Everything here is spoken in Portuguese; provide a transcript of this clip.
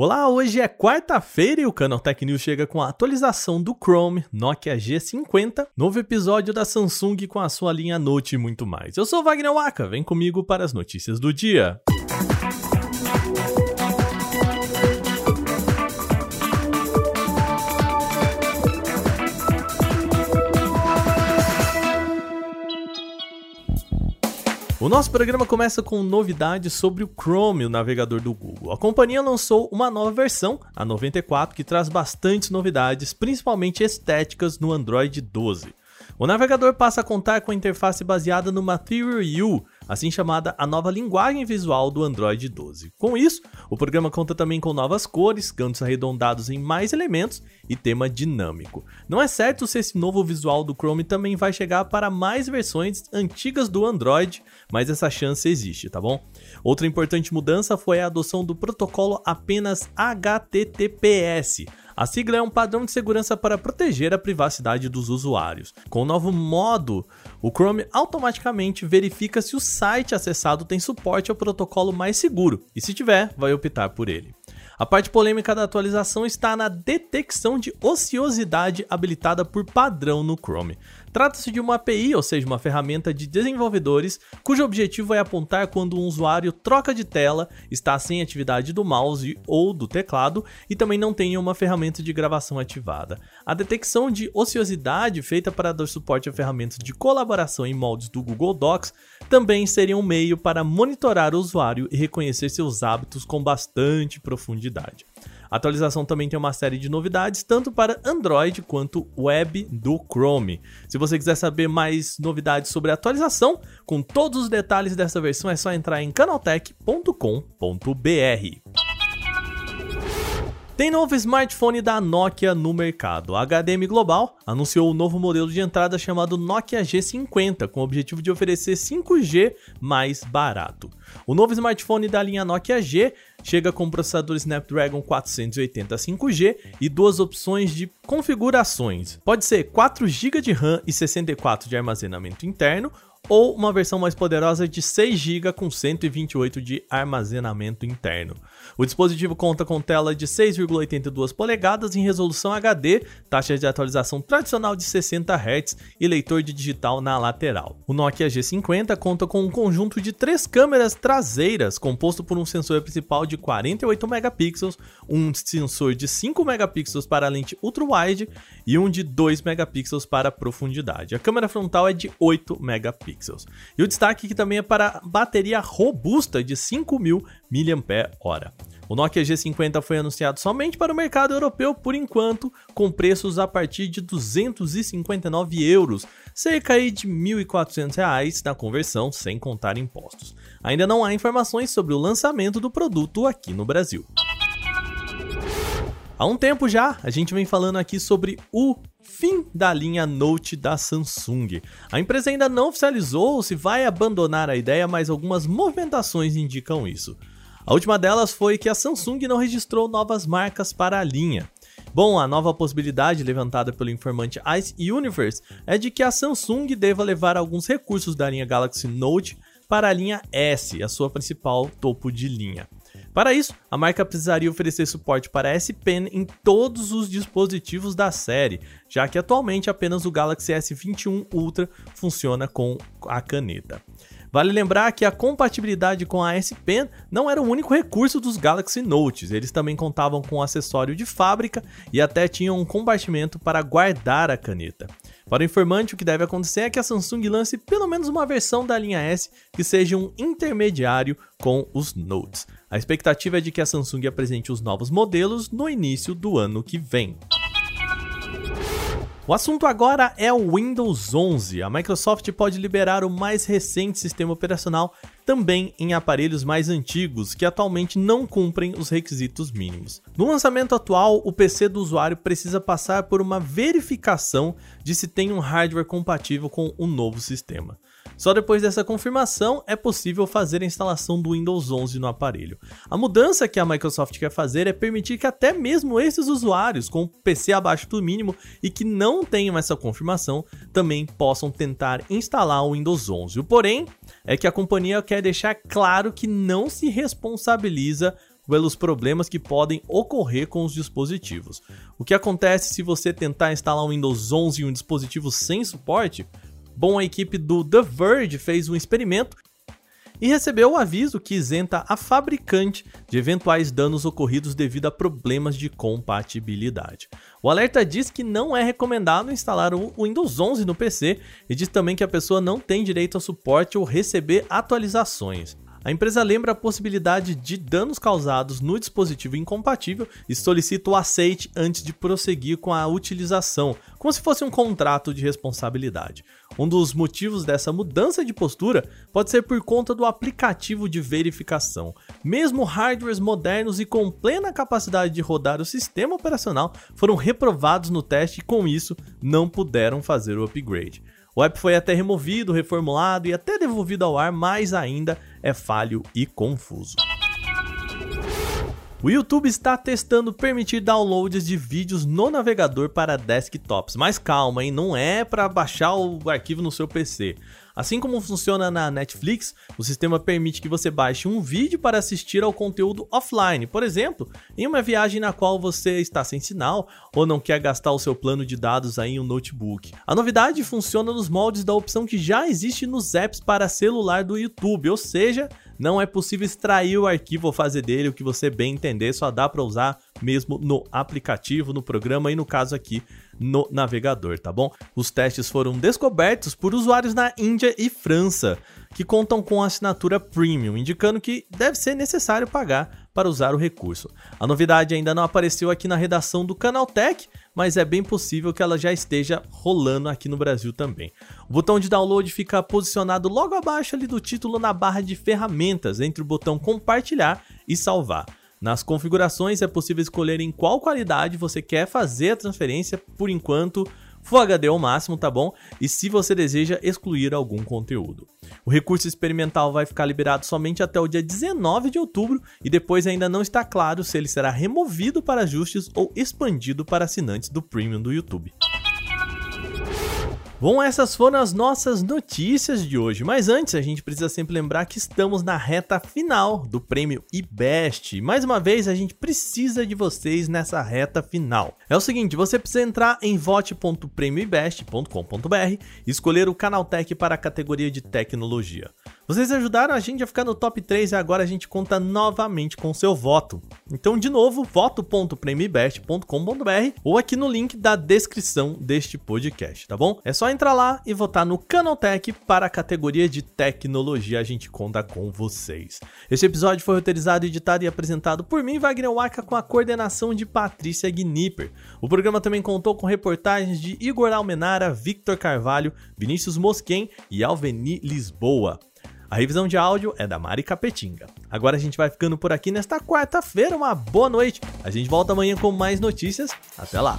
Olá, hoje é quarta-feira e o Canal Tech News chega com a atualização do Chrome, Nokia G50, novo episódio da Samsung com a sua linha Note e muito mais. Eu sou Wagner Waka, vem comigo para as notícias do dia. O nosso programa começa com novidades sobre o Chrome, o navegador do Google. A companhia lançou uma nova versão, a 94, que traz bastantes novidades, principalmente estéticas, no Android 12. O navegador passa a contar com a interface baseada no Material U, assim chamada a nova linguagem visual do Android 12. Com isso, o programa conta também com novas cores, cantos arredondados em mais elementos e tema dinâmico. Não é certo se esse novo visual do Chrome também vai chegar para mais versões antigas do Android, mas essa chance existe, tá bom? Outra importante mudança foi a adoção do protocolo apenas HTTPS a sigla é um padrão de segurança para proteger a privacidade dos usuários. Com o novo modo, o Chrome automaticamente verifica se o site acessado tem suporte ao protocolo mais seguro, e se tiver, vai optar por ele. A parte polêmica da atualização está na detecção de ociosidade habilitada por padrão no Chrome. Trata-se de uma API, ou seja, uma ferramenta de desenvolvedores, cujo objetivo é apontar quando um usuário troca de tela, está sem atividade do mouse ou do teclado e também não tem uma ferramenta de gravação ativada. A detecção de ociosidade, feita para dar suporte a ferramentas de colaboração em moldes do Google Docs, também seria um meio para monitorar o usuário e reconhecer seus hábitos com bastante profundidade. A atualização também tem uma série de novidades, tanto para Android quanto web do Chrome. Se você quiser saber mais novidades sobre a atualização, com todos os detalhes dessa versão, é só entrar em canaltech.com.br. Tem novo smartphone da Nokia no mercado. A HDM Global anunciou o um novo modelo de entrada chamado Nokia G50, com o objetivo de oferecer 5G mais barato. O novo smartphone da linha Nokia G chega com processador Snapdragon 480 5G e duas opções de configurações. Pode ser 4 GB de RAM e 64 de armazenamento interno ou uma versão mais poderosa de 6 GB com 128 de armazenamento interno. O dispositivo conta com tela de 6,82 polegadas em resolução HD, taxa de atualização tradicional de 60 Hz e leitor de digital na lateral. O Nokia G50 conta com um conjunto de três câmeras traseiras, composto por um sensor principal de 48 megapixels, um sensor de 5 megapixels para a lente ultra-wide e um de 2 megapixels para profundidade. A câmera frontal é de 8 megapixels megapixels. E o destaque que também é para bateria robusta de 5000 mAh. O Nokia G50 foi anunciado somente para o mercado europeu por enquanto, com preços a partir de 259 euros, cerca de R$ 1.400 na conversão, sem contar impostos. Ainda não há informações sobre o lançamento do produto aqui no Brasil. Há um tempo já, a gente vem falando aqui sobre o fim da linha Note da Samsung. A empresa ainda não oficializou se vai abandonar a ideia, mas algumas movimentações indicam isso. A última delas foi que a Samsung não registrou novas marcas para a linha. Bom, a nova possibilidade levantada pelo informante Ice Universe é de que a Samsung deva levar alguns recursos da linha Galaxy Note para a linha S, a sua principal topo de linha. Para isso, a marca precisaria oferecer suporte para S Pen em todos os dispositivos da série, já que atualmente apenas o Galaxy S21 Ultra funciona com a caneta. Vale lembrar que a compatibilidade com a S Pen não era o único recurso dos Galaxy Notes, eles também contavam com um acessório de fábrica e até tinham um compartimento para guardar a caneta. Para o informante, o que deve acontecer é que a Samsung lance pelo menos uma versão da linha S que seja um intermediário com os Notes. A expectativa é de que a Samsung apresente os novos modelos no início do ano que vem. O assunto agora é o Windows 11. A Microsoft pode liberar o mais recente sistema operacional também em aparelhos mais antigos que atualmente não cumprem os requisitos mínimos. No lançamento atual, o PC do usuário precisa passar por uma verificação de se tem um hardware compatível com o novo sistema. Só depois dessa confirmação é possível fazer a instalação do Windows 11 no aparelho. A mudança que a Microsoft quer fazer é permitir que até mesmo esses usuários com PC abaixo do mínimo e que não tenham essa confirmação também possam tentar instalar o Windows 11. O porém é que a companhia quer deixar claro que não se responsabiliza pelos problemas que podem ocorrer com os dispositivos. O que acontece se você tentar instalar um Windows 11 em um dispositivo sem suporte? Bom, a equipe do The Verge fez um experimento e recebeu o aviso que isenta a fabricante de eventuais danos ocorridos devido a problemas de compatibilidade. O alerta diz que não é recomendado instalar o Windows 11 no PC e diz também que a pessoa não tem direito a suporte ou receber atualizações. A empresa lembra a possibilidade de danos causados no dispositivo incompatível e solicita o aceite antes de prosseguir com a utilização, como se fosse um contrato de responsabilidade. Um dos motivos dessa mudança de postura pode ser por conta do aplicativo de verificação. Mesmo hardwares modernos e com plena capacidade de rodar o sistema operacional foram reprovados no teste e com isso não puderam fazer o upgrade. O app foi até removido, reformulado e até devolvido ao ar, mas ainda é falho e confuso. O YouTube está testando permitir downloads de vídeos no navegador para desktops, mas calma, hein? não é para baixar o arquivo no seu PC. Assim como funciona na Netflix, o sistema permite que você baixe um vídeo para assistir ao conteúdo offline, por exemplo, em uma viagem na qual você está sem sinal ou não quer gastar o seu plano de dados em um notebook. A novidade funciona nos moldes da opção que já existe nos apps para celular do YouTube, ou seja, não é possível extrair o arquivo ou fazer dele o que você bem entender, só dá para usar mesmo no aplicativo, no programa e no caso aqui no navegador, tá bom? Os testes foram descobertos por usuários na Índia e França, que contam com assinatura premium, indicando que deve ser necessário pagar para usar o recurso. A novidade ainda não apareceu aqui na redação do Canaltech, mas é bem possível que ela já esteja rolando aqui no Brasil também. O botão de download fica posicionado logo abaixo ali do título na barra de ferramentas, entre o botão compartilhar e salvar. Nas configurações é possível escolher em qual qualidade você quer fazer a transferência, por enquanto Full HD ao máximo, tá bom? E se você deseja excluir algum conteúdo. O recurso experimental vai ficar liberado somente até o dia 19 de outubro e depois ainda não está claro se ele será removido para ajustes ou expandido para assinantes do Premium do YouTube. Bom, essas foram as nossas notícias de hoje, mas antes a gente precisa sempre lembrar que estamos na reta final do prêmio IBEST. Mais uma vez, a gente precisa de vocês nessa reta final. É o seguinte, você precisa entrar em vote.premioibest.com.br e escolher o Canaltech para a categoria de tecnologia. Vocês ajudaram a gente a ficar no top 3 e agora a gente conta novamente com seu voto. Então, de novo, voto.premibest.com.br ou aqui no link da descrição deste podcast, tá bom? É só entrar lá e votar no Canaltech para a categoria de tecnologia. A gente conta com vocês. Este episódio foi roteirizado, editado e apresentado por mim, Wagner Waka, com a coordenação de Patrícia Gnipper. O programa também contou com reportagens de Igor Almenara, Victor Carvalho, Vinícius Mosquen e Alveni Lisboa. A revisão de áudio é da Mari Capetinga. Agora a gente vai ficando por aqui nesta quarta-feira. Uma boa noite. A gente volta amanhã com mais notícias. Até lá.